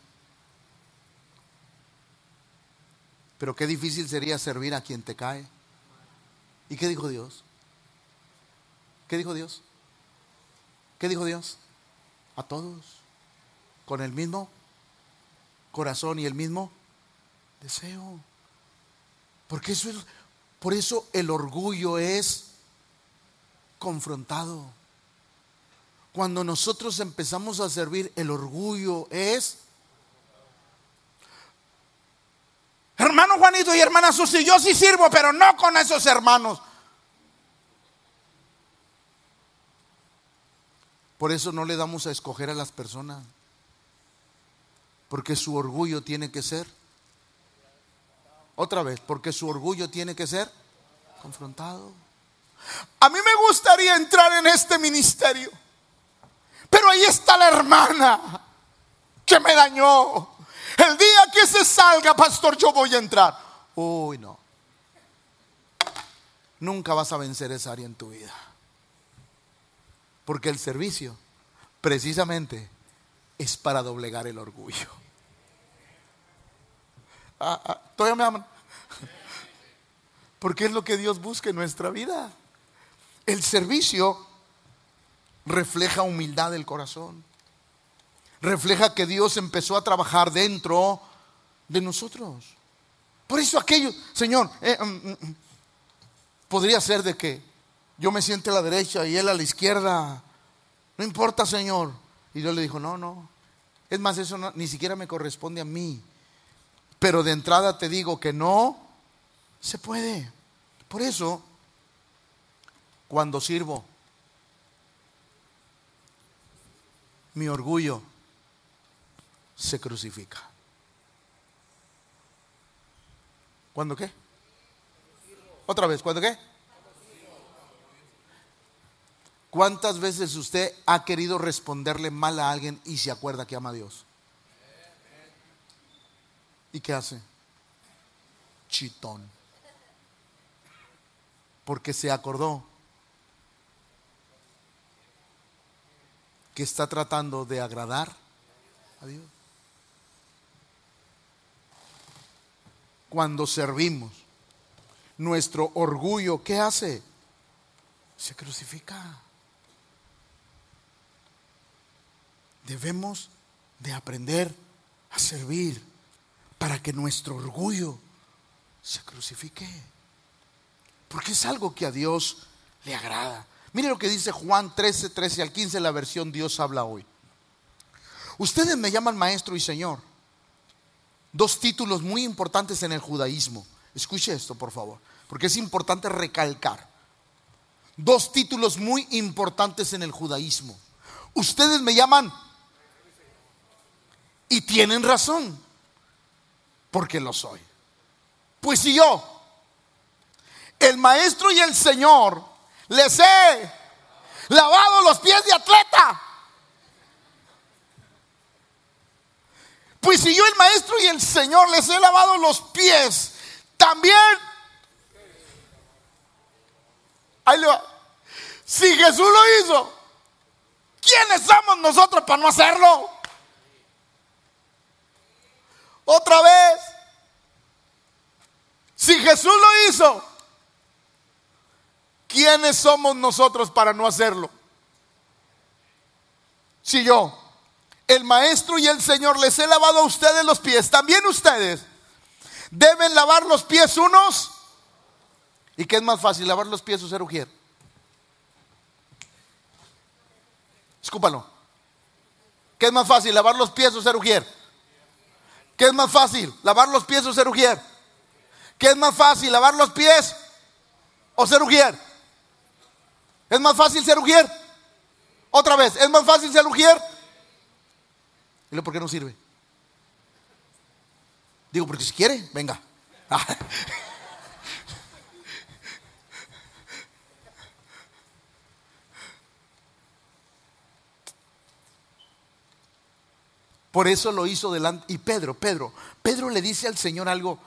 Pero qué difícil sería servir a quien te cae. ¿Y qué dijo Dios? ¿Qué dijo Dios? ¿Qué dijo Dios? A todos, con el mismo corazón y el mismo deseo. Porque eso es, por eso el orgullo es confrontado. Cuando nosotros empezamos a servir, el orgullo es Hermano Juanito y hermana Susi, yo sí sirvo, pero no con esos hermanos. Por eso no le damos a escoger a las personas. Porque su orgullo tiene que ser. Otra vez, porque su orgullo tiene que ser confrontado. A mí me gustaría entrar en este ministerio. Pero ahí está la hermana que me dañó. El día que se salga, pastor, yo voy a entrar. Uy, no. Nunca vas a vencer esa área en tu vida. Porque el servicio, precisamente, es para doblegar el orgullo. Ah, ah, todavía me aman. Porque es lo que Dios busca en nuestra vida. El servicio refleja humildad del corazón. Refleja que Dios empezó a trabajar dentro de nosotros. Por eso aquello, Señor, eh, mm, mm, mm, podría ser de que yo me siente a la derecha y él a la izquierda. No importa, Señor. Y Dios le dijo, no, no. Es más, eso ni siquiera me corresponde a mí. Pero de entrada te digo que no se puede. Por eso, cuando sirvo, mi orgullo se crucifica. ¿Cuándo qué? Otra vez, ¿cuándo qué? ¿Cuántas veces usted ha querido responderle mal a alguien y se acuerda que ama a Dios? ¿Y qué hace? chitón. Porque se acordó que está tratando de agradar a Dios. Cuando servimos, nuestro orgullo, ¿qué hace? Se crucifica. Debemos de aprender a servir para que nuestro orgullo se crucifique. Porque es algo que a Dios le agrada. Mire lo que dice Juan 13, 13 al 15, la versión Dios habla hoy. Ustedes me llaman maestro y señor. Dos títulos muy importantes en el judaísmo. Escuche esto, por favor, porque es importante recalcar. Dos títulos muy importantes en el judaísmo. Ustedes me llaman y tienen razón, porque lo soy. Pues si yo, el maestro y el Señor, les he lavado los pies de atleta. Pues si yo el maestro y el Señor les he lavado los pies, también... Ahí le va. Si Jesús lo hizo, ¿quiénes somos nosotros para no hacerlo? Otra vez. Si Jesús lo hizo, ¿quiénes somos nosotros para no hacerlo? Si yo, el maestro y el Señor les he lavado a ustedes los pies, también ustedes deben lavar los pies unos. ¿Y qué es más fácil, lavar los pies o ser ujier? Escúpalo. ¿Qué es más fácil, lavar los pies o ser ujier? ¿Qué es más fácil, lavar los pies o ser ujier? ¿Qué es más fácil, lavar los pies o ser ujier? ¿Es más fácil ser ujier? Otra vez, ¿es más fácil ser ujier? ¿Y lo por qué no sirve? Digo, porque si quiere, venga. Por eso lo hizo delante. Y Pedro, Pedro, Pedro le dice al Señor algo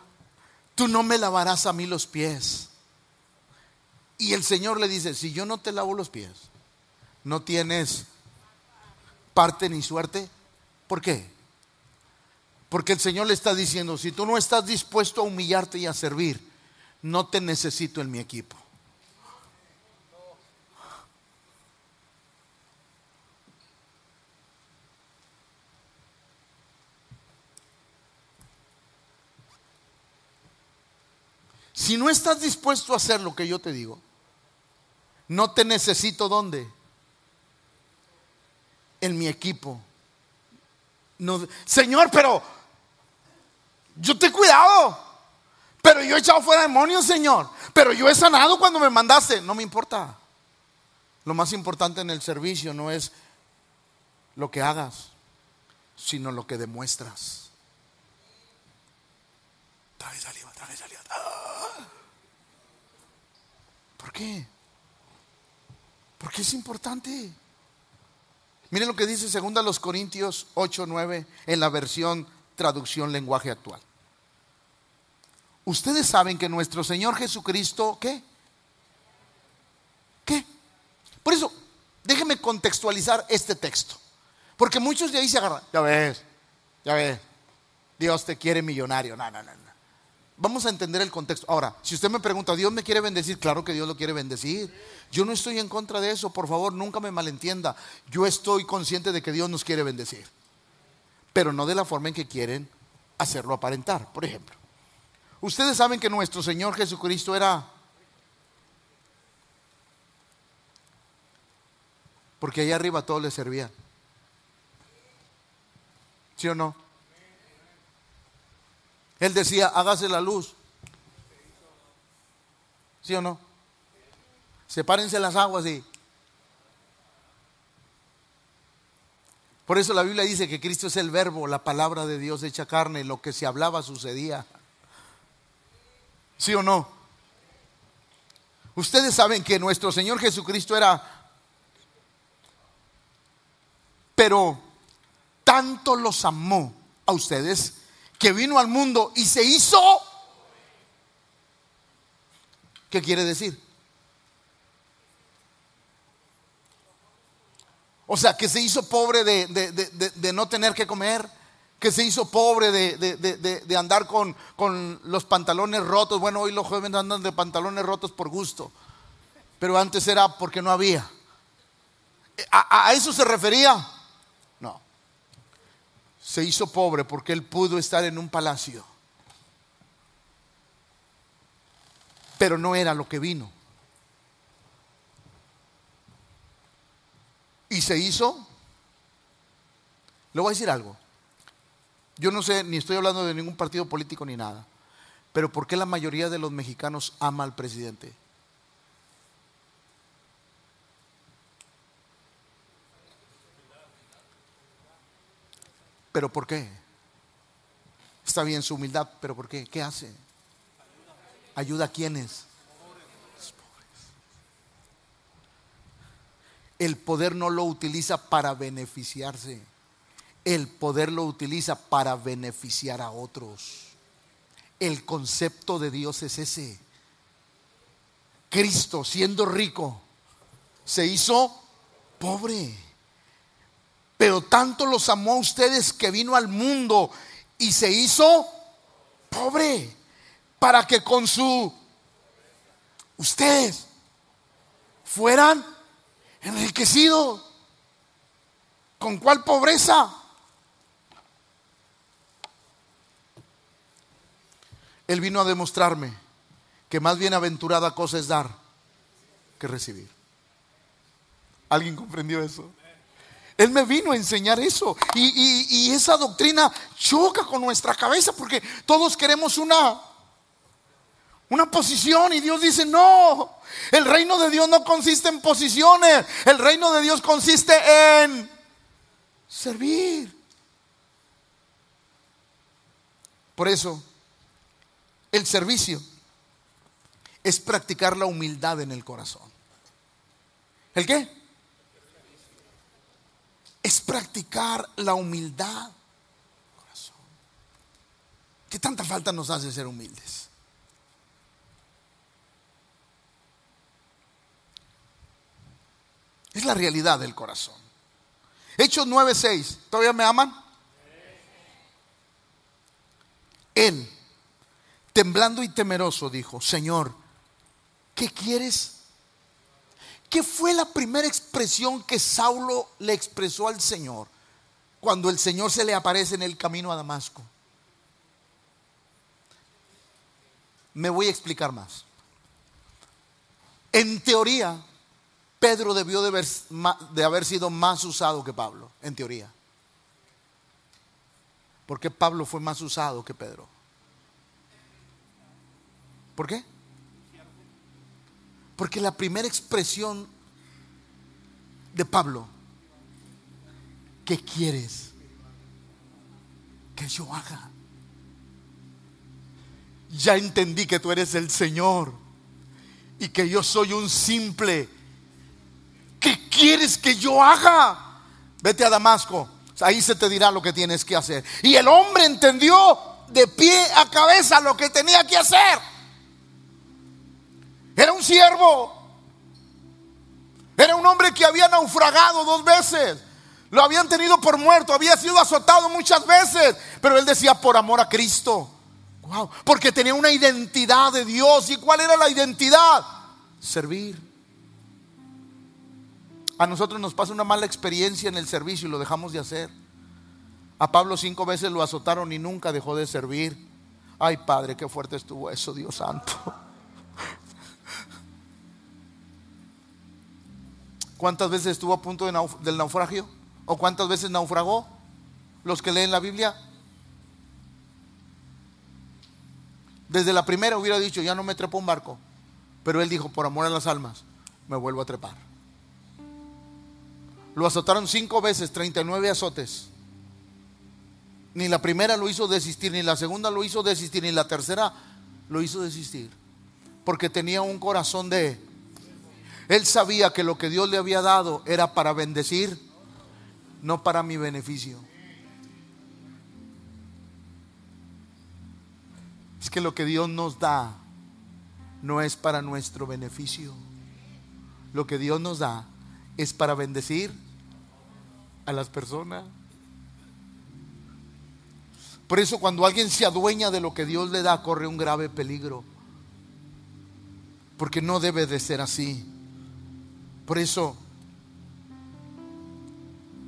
tú no me lavarás a mí los pies. Y el Señor le dice, si yo no te lavo los pies, no tienes parte ni suerte. ¿Por qué? Porque el Señor le está diciendo, si tú no estás dispuesto a humillarte y a servir, no te necesito en mi equipo. Si no estás dispuesto a hacer lo que yo te digo, no te necesito ¿dónde? En mi equipo. No, Señor, pero yo te he cuidado. Pero yo he echado fuera demonios, Señor. Pero yo he sanado cuando me mandaste. No me importa. Lo más importante en el servicio no es lo que hagas, sino lo que demuestras. Trae saliva, trae saliva. ¿Por qué? Porque es importante. Miren lo que dice 2 los Corintios 8, 9 en la versión traducción lenguaje actual. Ustedes saben que nuestro Señor Jesucristo, ¿qué? ¿Qué? Por eso, déjenme contextualizar este texto. Porque muchos de ahí se agarran. Ya ves, ya ves. Dios te quiere millonario. No, no, no. Vamos a entender el contexto. Ahora, si usted me pregunta, ¿Dios me quiere bendecir? Claro que Dios lo quiere bendecir. Yo no estoy en contra de eso, por favor, nunca me malentienda. Yo estoy consciente de que Dios nos quiere bendecir, pero no de la forma en que quieren hacerlo aparentar. Por ejemplo, ustedes saben que nuestro Señor Jesucristo era... Porque allá arriba todo le servía. ¿Sí o no? Él decía, hágase la luz. ¿Sí o no? Sepárense las aguas y... Por eso la Biblia dice que Cristo es el verbo, la palabra de Dios hecha carne, lo que se hablaba sucedía. ¿Sí o no? Ustedes saben que nuestro Señor Jesucristo era, pero tanto los amó a ustedes que vino al mundo y se hizo ¿Qué quiere decir? O sea, que se hizo pobre de, no tener que comer, que se hizo pobre de, andar con, con, los pantalones rotos. Bueno, hoy los jóvenes andan de pantalones rotos por gusto, pero antes era porque no había. ¿A, eso se refería? Se hizo pobre porque él pudo estar en un palacio, pero no era lo que vino. y se hizo. Le voy a decir algo. Yo no sé, ni estoy hablando de ningún partido político ni nada, pero ¿por qué la mayoría de los mexicanos ama al presidente? ¿Pero por qué? Está bien su humildad, pero ¿por qué? ¿Qué hace? ¿Ayuda a quiénes? El poder no lo utiliza para beneficiarse. El poder lo utiliza para beneficiar a otros. El concepto de Dios es ese. Cristo, siendo rico, se hizo pobre. Pero tanto los amó a ustedes que vino al mundo y se hizo pobre para que con su ustedes fueran enriquecido. ¿Con cuál pobreza? Él vino a demostrarme que más bienaventurada cosa es dar que recibir. ¿Alguien comprendió eso? Él me vino a enseñar eso. Y, y, esa doctrina choca con nuestra cabeza porque todos queremos una una posición y Dios dice, no, el reino de Dios no consiste en posiciones, el reino de Dios consiste en servir. Por eso, el servicio es practicar la humildad en el corazón. ¿El qué? Es practicar la humildad. ¿Qué tanta falta nos hace ser humildes? Es la realidad del corazón. Hechos 9:6. ¿Todavía me aman? Él, temblando y temeroso, dijo, Señor, ¿qué quieres? ¿Qué fue la primera expresión que Saulo le expresó al Señor cuando el Señor se le aparece en el camino a Damasco? Me voy a explicar más. En teoría, Pedro debió de haber, sido más usado que Pablo, en teoría. Porque Pablo fue más usado que Pedro. ¿Por qué? Porque la primera expresión de Pablo, ¿qué quieres que yo haga? Ya entendí que tú eres el Señor y que yo soy un simple ¿qué quieres que yo haga? Vete a Damasco, ahí se te dirá lo que tienes que hacer. Y el hombre entendió de pie a cabeza lo que tenía que hacer. Siervo. Era un hombre que había naufragado dos veces. Lo habían tenido por muerto, había sido azotado muchas veces, pero él decía por amor a Cristo. Porque tenía una identidad de Dios. ¿Y cuál era la identidad? Servir. A nosotros nos pasa una mala experiencia en el servicio y lo dejamos de hacer. A Pablo cinco veces lo azotaron y nunca dejó de servir. Ay, Padre, qué fuerte estuvo eso, Dios santo. ¿Cuántas veces estuvo a punto del naufragio? ¿O cuántas veces naufragó? Los que leen la Biblia. Desde la primera hubiera dicho, ya no me trepo un barco. Pero él dijo, por amor a las almas, me vuelvo a trepar. Lo azotaron cinco veces, 39 azotes. Ni la primera lo hizo desistir, ni la segunda lo hizo desistir, ni la tercera lo hizo desistir. Porque tenía un corazón de... Él sabía que lo que Dios le había dado era para bendecir, no para mi beneficio. Es que lo que Dios nos da no es para nuestro beneficio. Lo que Dios nos da es para bendecir a las personas. Por eso cuando alguien se adueña de lo que Dios le da, corre un grave peligro. Porque no debe de ser así. Por eso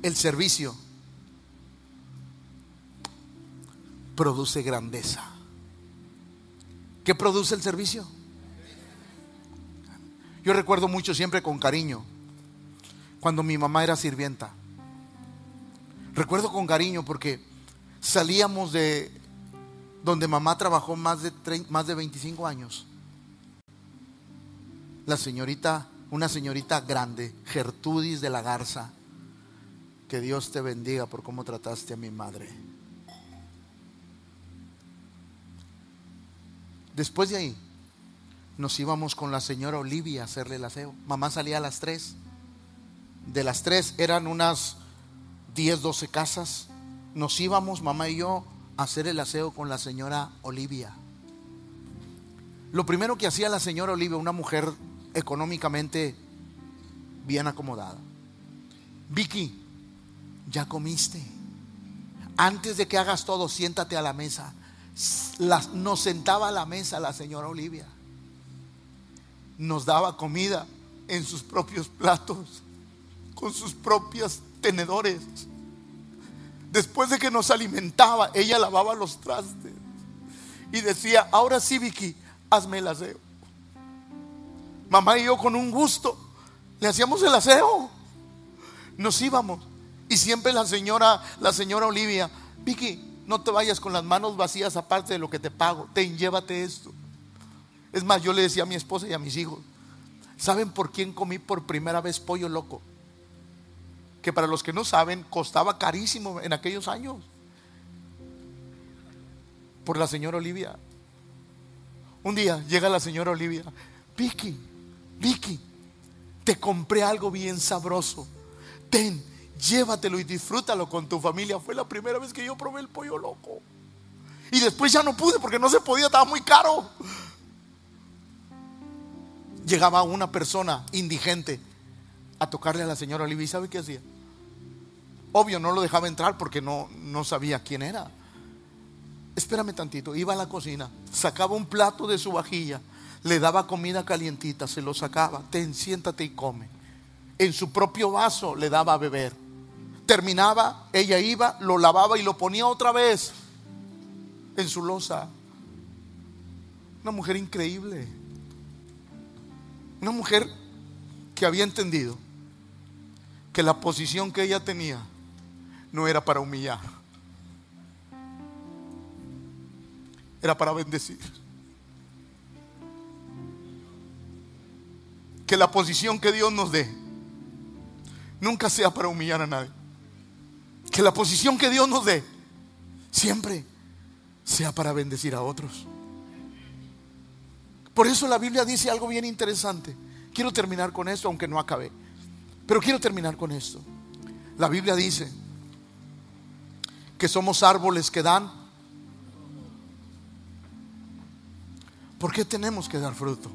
el servicio produce grandeza. ¿Qué produce el servicio? Yo recuerdo mucho siempre con cariño cuando mi mamá era sirvienta. Recuerdo con cariño porque salíamos de donde mamá trabajó más de, más de 25 años. La señorita, una señorita grande, Gertrudis de la Garza. Que Dios te bendiga por cómo trataste a mi madre. Después de ahí, nos íbamos con la señora Olivia a hacerle el aseo. Mamá salía a las 3. De las 3 eran unas 10, 12 casas. Nos íbamos, mamá y yo, a hacer el aseo con la señora Olivia. Lo primero que hacía la señora Olivia, una mujer económicamente bien acomodada. Vicky, ya comiste. Antes de que hagas todo, siéntate a la mesa. nos sentaba a la mesa la señora Olivia nos daba comida en sus propios platos, con sus propios tenedores. Después de que nos alimentaba, ella lavaba los trastes y decía, ahora sí, Vicky, hazme el aseo. Mamá y yo con un gusto le hacíamos el aseo. Nos íbamos y siempre la señora, la señora Olivia, Vicky, no te vayas con las manos vacías aparte de lo que te pago, ten, llévate esto. Es más, yo le decía a mi esposa y a mis hijos, ¿saben por quién comí por primera vez pollo loco? Que para los que no saben, costaba carísimo en aquellos años. Por la señora Olivia. Un día llega la señora Olivia, Vicky, Vicky, te compré algo bien sabroso. Ten, llévatelo y disfrútalo con tu familia. Fue la primera vez que yo probé el pollo loco. Y después ya no pude porque no se podía, estaba muy caro llegaba una persona indigente a tocarle a la señora Olivia y ¿sabe qué hacía? Obvio, no lo dejaba entrar porque no, no sabía quién era. Espérame tantito, iba a la cocina, sacaba un plato de su vajilla, le daba comida calientita, se lo sacaba, ten, siéntate y come. En su propio vaso le daba a beber. Terminaba, ella iba, lo lavaba y lo ponía otra vez en su losa. Una mujer increíble. Una mujer que había entendido que la posición que ella tenía no era para humillar, era para bendecir. Que la posición que Dios nos dé nunca sea para humillar a nadie. Que la posición que Dios nos dé siempre sea para bendecir a otros. Por eso la Biblia dice algo bien interesante. Quiero terminar con esto, aunque no acabé. Pero quiero terminar con esto. La Biblia dice que somos árboles que dan. ¿Por qué tenemos que dar fruto?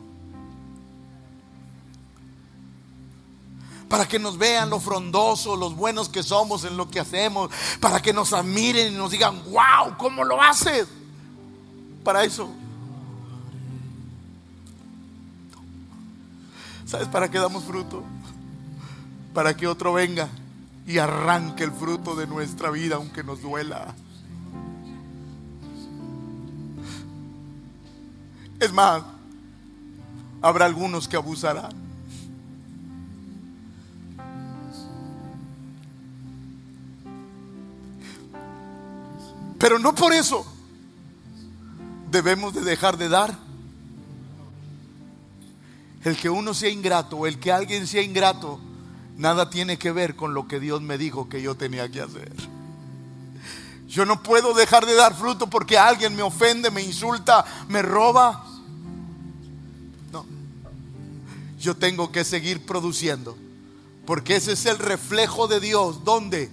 Para que nos vean lo frondoso, los buenos que somos en lo que hacemos. Para que nos admiren y nos digan, wow, ¿cómo lo haces? Para eso ¿Sabes para qué damos fruto? Para que otro venga y arranque el fruto de nuestra vida aunque nos duela. Es más, habrá algunos que abusarán. Pero no por eso debemos de dejar de dar el que uno sea ingrato o el que alguien sea ingrato, nada tiene que ver con lo que Dios me dijo que yo tenía que hacer. Yo no puedo dejar de dar fruto porque alguien me ofende, me insulta, me roba. No. Yo tengo que seguir produciendo. Porque ese es el reflejo de Dios. ¿Dónde?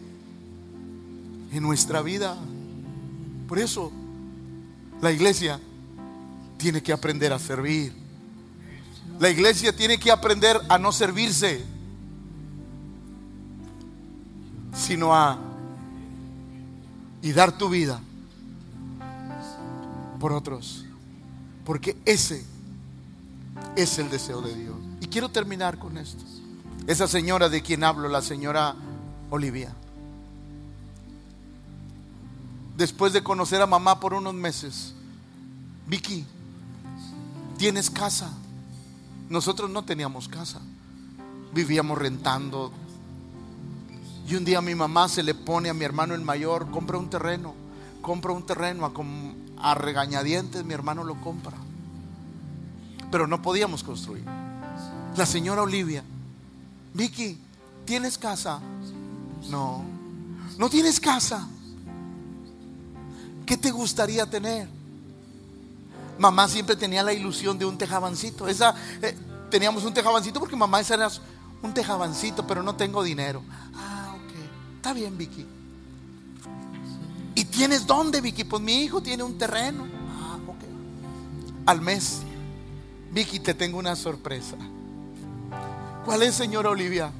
En nuestra vida. Por eso la iglesia tiene que aprender a servir La iglesia tiene que aprender a no servirse, sino a y dar tu vida por otros. Porque ese es el deseo de Dios. Y quiero terminar con esto. Esa señora de quien hablo, la señora Olivia. Después de conocer a mamá por unos meses, Vicky, tienes casa. Nosotros no teníamos casa. Vivíamos rentando. Y un día mi mamá se le pone a mi hermano el mayor, compra un terreno, compra un terreno a, a regañadientes, mi hermano lo compra. Pero no podíamos construir. La señora Olivia, Vicky, ¿tienes casa? No, no tienes casa. ¿Qué te gustaría tener? Mamá siempre tenía la ilusión de un tejabancito. Esa, eh, teníamos un tejabancito porque mamá esa era un tejabancito, pero no tengo dinero. Ah, ok. Está bien, Vicky. ¿Y tienes dónde, Vicky? Pues mi hijo tiene un terreno. Ah, ok. Al mes. Vicky, te tengo una sorpresa. ¿Cuál es, señora Olivia?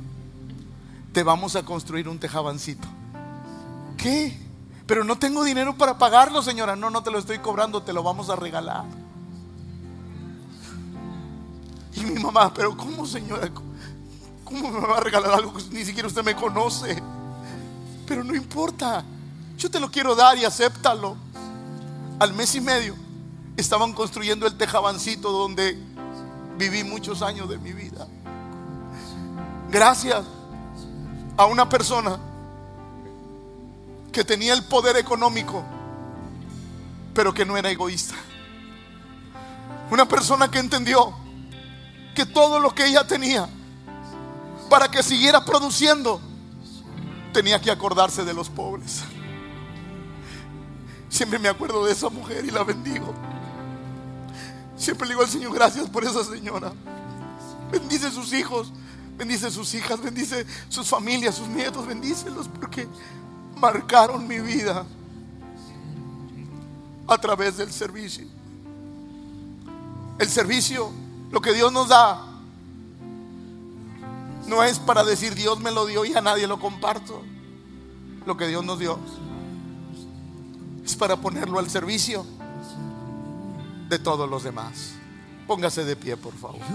Te vamos a construir un tejabancito. ¿Qué? Pero no tengo dinero para pagarlo, señora. No, no te lo estoy cobrando, te lo vamos a regalar. Y mi mamá, pero ¿cómo, señora? ¿Cómo me va a regalar algo que ni siquiera usted me conoce? Pero no importa. Yo te lo quiero dar y acéptalo. Al mes y medio estaban construyendo el tejabancito donde viví muchos años de mi vida. Gracias a una persona que tenía el poder económico, pero que no era egoísta. Una persona que entendió que todo lo que ella tenía para que siguiera produciendo tenía que acordarse de los pobres. Siempre me acuerdo de esa mujer y la bendigo. Siempre le digo al Señor, gracias por esa señora. Bendice sus hijos, bendice sus hijas, bendice sus familias, sus nietos, bendícelos porque marcaron mi vida a través del servicio. El servicio, lo que Dios nos da, no es para decir Dios me lo dio y a nadie lo comparto. Lo que Dios nos dio es para ponerlo al servicio de todos los demás. Póngase de pie, por favor.